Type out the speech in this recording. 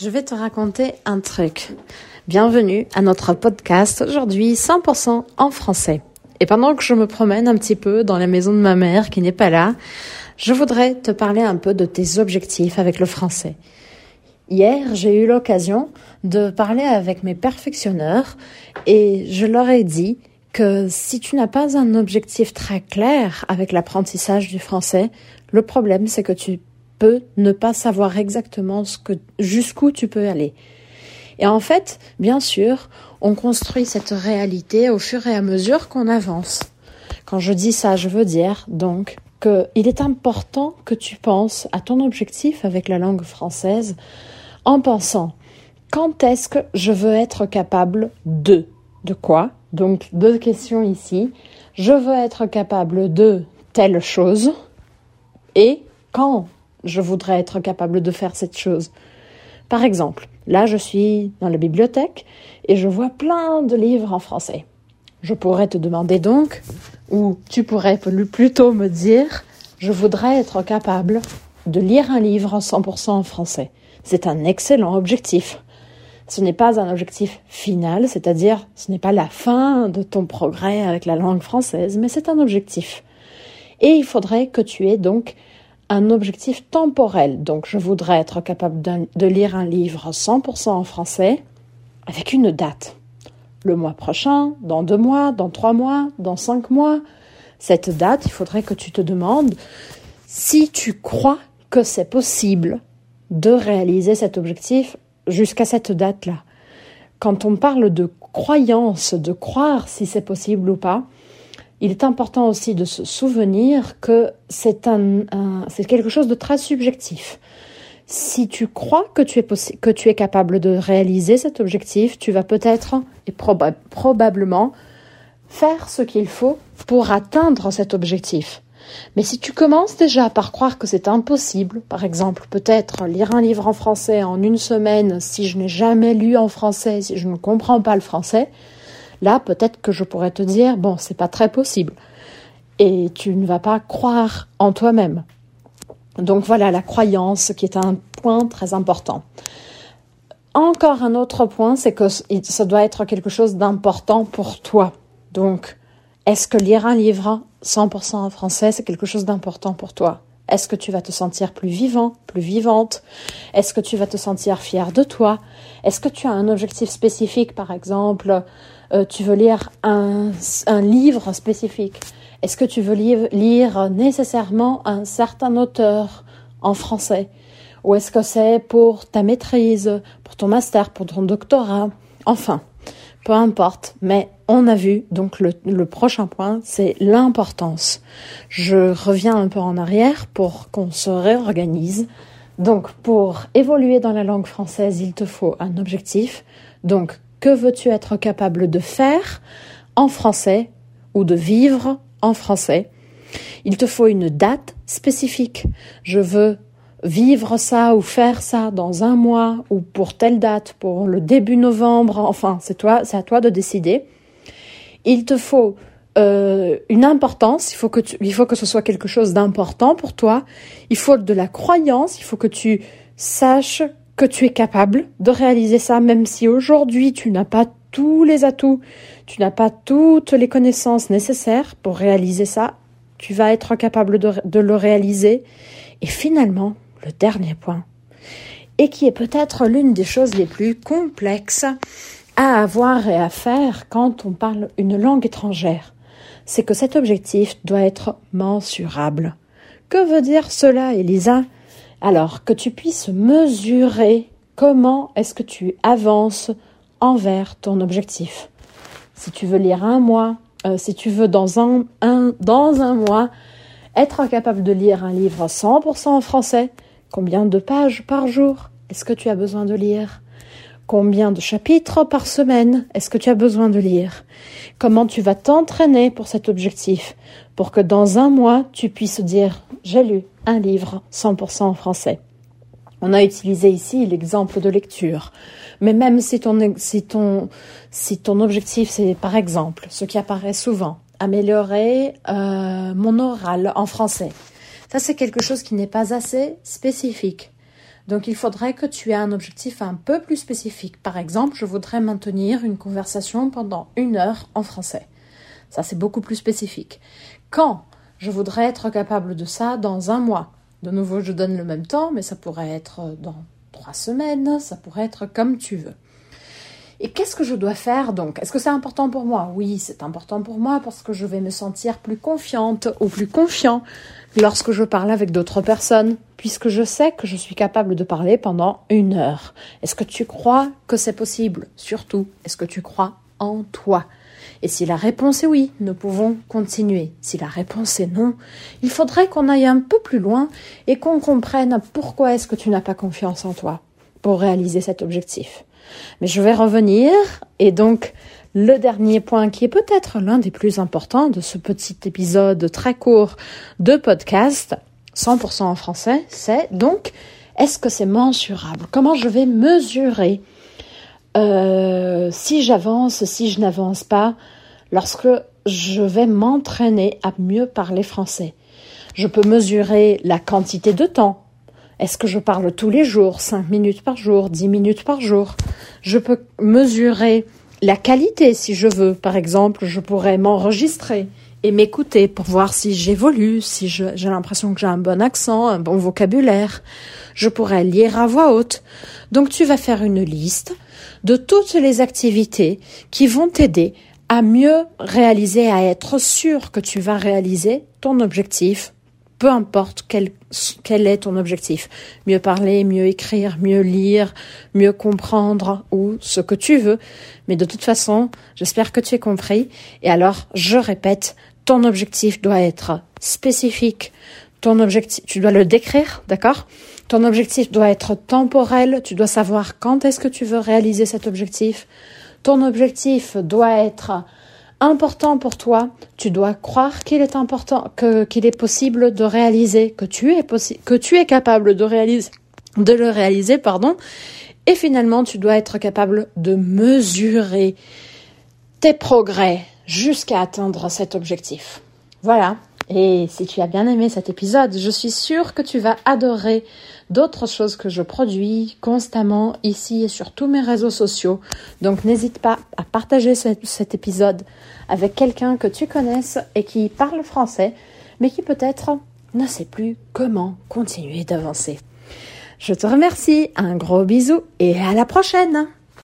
Je vais te raconter un truc. Bienvenue à notre podcast aujourd'hui 100% en français. Et pendant que je me promène un petit peu dans la maison de ma mère qui n'est pas là, je voudrais te parler un peu de tes objectifs avec le français. Hier, j'ai eu l'occasion de parler avec mes perfectionneurs et je leur ai dit que si tu n'as pas un objectif très clair avec l'apprentissage du français, le problème c'est que tu peux ne pas savoir exactement jusqu'où tu peux aller. Et en fait, bien sûr, on construit cette réalité au fur et à mesure qu'on avance. Quand je dis ça, je veux dire donc qu'il est important que tu penses à ton objectif avec la langue française en pensant quand est-ce que je veux être capable de de quoi? Donc deux questions ici. Je veux être capable de telle chose et quand? Je voudrais être capable de faire cette chose. Par exemple, là je suis dans la bibliothèque et je vois plein de livres en français. Je pourrais te demander donc, ou tu pourrais plutôt me dire, je voudrais être capable de lire un livre en 100% en français. C'est un excellent objectif. Ce n'est pas un objectif final, c'est-à-dire ce n'est pas la fin de ton progrès avec la langue française, mais c'est un objectif. Et il faudrait que tu aies donc un objectif temporel. Donc, je voudrais être capable de lire un livre 100% en français avec une date. Le mois prochain, dans deux mois, dans trois mois, dans cinq mois. Cette date, il faudrait que tu te demandes si tu crois que c'est possible de réaliser cet objectif jusqu'à cette date-là. Quand on parle de croyance, de croire si c'est possible ou pas, il est important aussi de se souvenir que c'est un, c'est quelque chose de très subjectif. Si tu crois que tu es que tu es capable de réaliser cet objectif, tu vas peut-être et probablement faire ce qu'il faut pour atteindre cet objectif. Mais si tu commences déjà par croire que c'est impossible, par exemple, peut-être lire un livre en français en une semaine si je n'ai jamais lu en français, si je ne comprends pas le français, Là, peut-être que je pourrais te dire, bon, c'est pas très possible. Et tu ne vas pas croire en toi-même. Donc voilà la croyance qui est un point très important. Encore un autre point, c'est que ça doit être quelque chose d'important pour toi. Donc, est-ce que lire un livre 100% en français, c'est quelque chose d'important pour toi? Est-ce que tu vas te sentir plus vivant, plus vivante? Est-ce que tu vas te sentir fier de toi? Est-ce que tu as un objectif spécifique, par exemple euh, tu veux lire un, un livre spécifique Est-ce que tu veux lire, lire nécessairement un certain auteur en français? Ou est-ce que c'est pour ta maîtrise, pour ton master, pour ton doctorat? Enfin, peu importe, mais on a vu, donc le, le prochain point, c'est l'importance. Je reviens un peu en arrière pour qu'on se réorganise. Donc, pour évoluer dans la langue française, il te faut un objectif. Donc, que veux-tu être capable de faire en français ou de vivre en français? Il te faut une date spécifique. Je veux vivre ça ou faire ça dans un mois ou pour telle date, pour le début novembre, enfin, c'est toi, c'est à toi de décider. Il te faut euh, une importance, il faut que il faut que ce soit quelque chose d'important pour toi. Il faut de la croyance, il faut que tu saches que tu es capable de réaliser ça, même si aujourd'hui tu n'as pas tous les atouts, tu n'as pas toutes les connaissances nécessaires pour réaliser ça, tu vas être capable de, le réaliser. Et finalement, le dernier point, et qui est peut-être l'une des choses les plus complexes à avoir et à faire quand on parle une langue étrangère, c'est que cet objectif doit être mensurable. Que veut dire cela, Elisa? Alors, que tu puisses mesurer comment est-ce que tu avances envers ton objectif. Si tu veux lire un mois, euh, si tu veux dans un, dans un mois être capable de lire un livre 100% en français, combien de pages par jour est-ce que tu as besoin de lire? Combien de chapitres par semaine? Est-ce que tu as besoin de lire? Comment tu vas t'entraîner pour cet objectif? Pour que dans un mois, tu puisses dire j'ai lu un livre 100% en français. On a utilisé ici l'exemple de lecture. Mais même si ton, si ton, objectif, c'est par exemple, ce qui apparaît souvent, améliorer euh, mon oral en français. Ça, c'est quelque chose qui n'est pas assez spécifique. Donc il faudrait que tu aies un objectif un peu plus spécifique. Par exemple, je voudrais maintenir une conversation pendant une heure en français. Ça, c'est beaucoup plus spécifique. Quand je voudrais être capable de ça dans un mois. De nouveau, je donne le même temps, mais ça pourrait être dans trois semaines, ça pourrait être comme tu veux. Et qu'est-ce que je dois faire donc? Est-ce que c'est important pour moi? Oui, c'est important pour moi parce que je vais me sentir plus confiante ou plus confiant lorsque je parle avec d'autres personnes, puisque je sais que je suis capable de parler pendant une heure. Est-ce que tu crois que c'est possible? Surtout, est-ce que tu crois en toi? Et si la réponse est oui, nous pouvons continuer. Si la réponse est non, il faudrait qu'on aille un peu plus loin et qu'on comprenne pourquoi est-ce que tu n'as pas confiance en toi pour réaliser cet objectif. Mais je vais revenir. Et donc le dernier point qui est peut-être l'un des plus importants de ce petit épisode très court de podcast, 100% en français, c'est donc est-ce que c'est mensurable? Comment je vais mesurer euh, si j'avance, si je n'avance pas, lorsque je vais m'entraîner à mieux parler français? Je peux mesurer la quantité de temps est-ce que je parle tous les jours, 5 minutes par jour, 10 minutes par jour? Je peux mesurer la qualité si je veux. Par exemple, je pourrais m'enregistrer et m'écouter pour voir si j'évolue, si j'ai l'impression que j'ai un bon accent, un bon vocabulaire. Je pourrais lire à voix haute. Donc tu vas faire une liste de toutes les activités qui vont t'aider à mieux réaliser, à être sûr que tu vas réaliser ton objectif peu importe quel, quel est ton objectif. Mieux parler, mieux écrire, mieux lire, mieux comprendre ou ce que tu veux. Mais de toute façon, j'espère que tu as compris. Et alors, je répète, ton objectif doit être spécifique. Ton objectif, tu dois le décrire, d'accord? Ton objectif doit être temporel. Tu dois savoir quand est-ce que tu veux réaliser cet objectif. Ton objectif doit être important pour toi, tu dois croire qu'il est important, que qu'il est possible de réaliser, que tu es que tu es capable de réaliser, de le réaliser, pardon. Et finalement, tu dois être capable de mesurer tes progrès jusqu'à atteindre cet objectif. Voilà. Et si tu as bien aimé cet épisode, je suis sûre que tu vas adorer d'autres choses que je produis constamment ici et sur tous mes réseaux sociaux. Donc n'hésite pas à partager cet épisode avec quelqu'un que tu connaisses et qui parle français, mais qui peut-être ne sait plus comment continuer d'avancer. Je te remercie, un gros bisou et à la prochaine